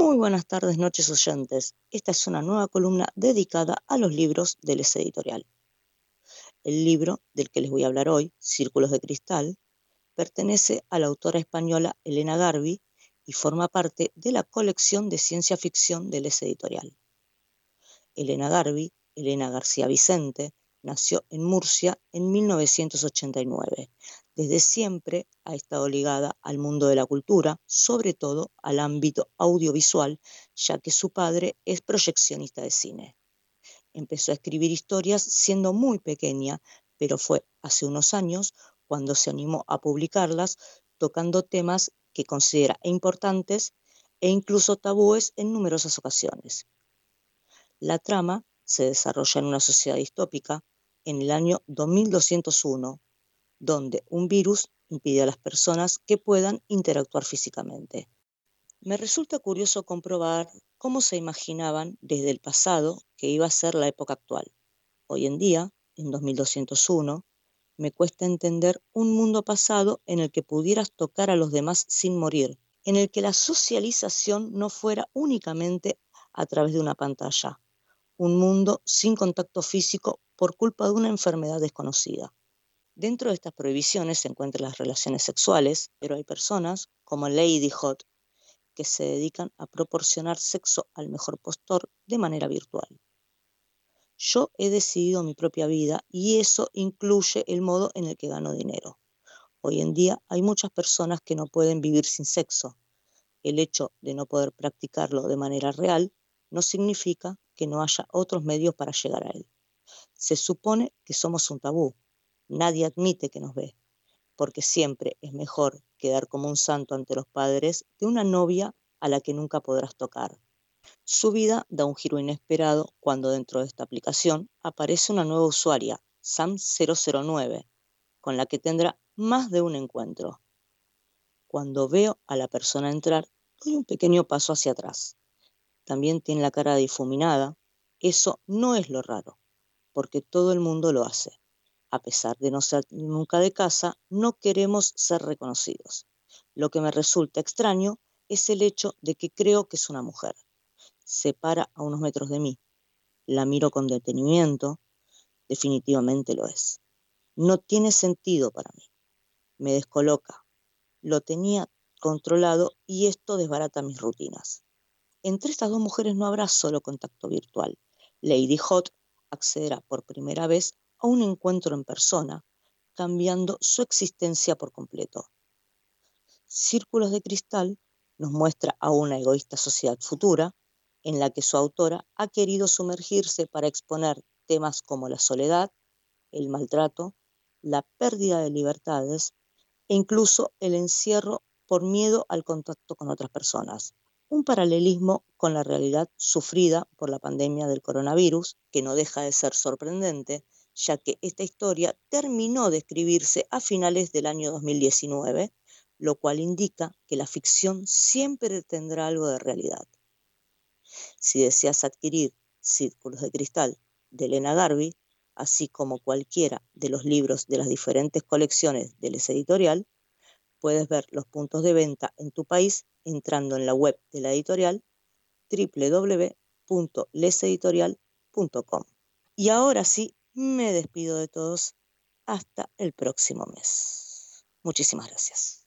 Muy buenas tardes, noches oyentes. Esta es una nueva columna dedicada a los libros del S Editorial. El libro del que les voy a hablar hoy, Círculos de Cristal, pertenece a la autora española Elena Garbi y forma parte de la colección de ciencia ficción del S Editorial. Elena Garbi, Elena García Vicente, nació en Murcia en 1989. Desde siempre ha estado ligada al mundo de la cultura, sobre todo al ámbito audiovisual, ya que su padre es proyeccionista de cine. Empezó a escribir historias siendo muy pequeña, pero fue hace unos años cuando se animó a publicarlas tocando temas que considera importantes e incluso tabúes en numerosas ocasiones. La trama se desarrolla en una sociedad distópica en el año 2201, donde un virus impide a las personas que puedan interactuar físicamente. Me resulta curioso comprobar cómo se imaginaban desde el pasado que iba a ser la época actual. Hoy en día, en 2201, me cuesta entender un mundo pasado en el que pudieras tocar a los demás sin morir, en el que la socialización no fuera únicamente a través de una pantalla, un mundo sin contacto físico por culpa de una enfermedad desconocida. Dentro de estas prohibiciones se encuentran las relaciones sexuales, pero hay personas, como Lady Hot, que se dedican a proporcionar sexo al mejor postor de manera virtual. Yo he decidido mi propia vida y eso incluye el modo en el que gano dinero. Hoy en día hay muchas personas que no pueden vivir sin sexo. El hecho de no poder practicarlo de manera real no significa que no haya otros medios para llegar a él. Se supone que somos un tabú. Nadie admite que nos ve, porque siempre es mejor quedar como un santo ante los padres de una novia a la que nunca podrás tocar. Su vida da un giro inesperado cuando dentro de esta aplicación aparece una nueva usuaria, Sam009, con la que tendrá más de un encuentro. Cuando veo a la persona entrar, doy un pequeño paso hacia atrás. También tiene la cara difuminada. Eso no es lo raro porque todo el mundo lo hace. A pesar de no ser nunca de casa, no queremos ser reconocidos. Lo que me resulta extraño es el hecho de que creo que es una mujer. Se para a unos metros de mí. La miro con detenimiento. Definitivamente lo es. No tiene sentido para mí. Me descoloca. Lo tenía controlado y esto desbarata mis rutinas. Entre estas dos mujeres no habrá solo contacto virtual. Lady Hot accederá por primera vez a un encuentro en persona, cambiando su existencia por completo. Círculos de Cristal nos muestra a una egoísta sociedad futura en la que su autora ha querido sumergirse para exponer temas como la soledad, el maltrato, la pérdida de libertades e incluso el encierro por miedo al contacto con otras personas un paralelismo con la realidad sufrida por la pandemia del coronavirus, que no deja de ser sorprendente, ya que esta historia terminó de escribirse a finales del año 2019, lo cual indica que la ficción siempre tendrá algo de realidad. Si deseas adquirir Círculos de Cristal de Elena Garbi, así como cualquiera de los libros de las diferentes colecciones del editorial, puedes ver los puntos de venta en tu país entrando en la web de la editorial www.leseditorial.com. Y ahora sí, me despido de todos hasta el próximo mes. Muchísimas gracias.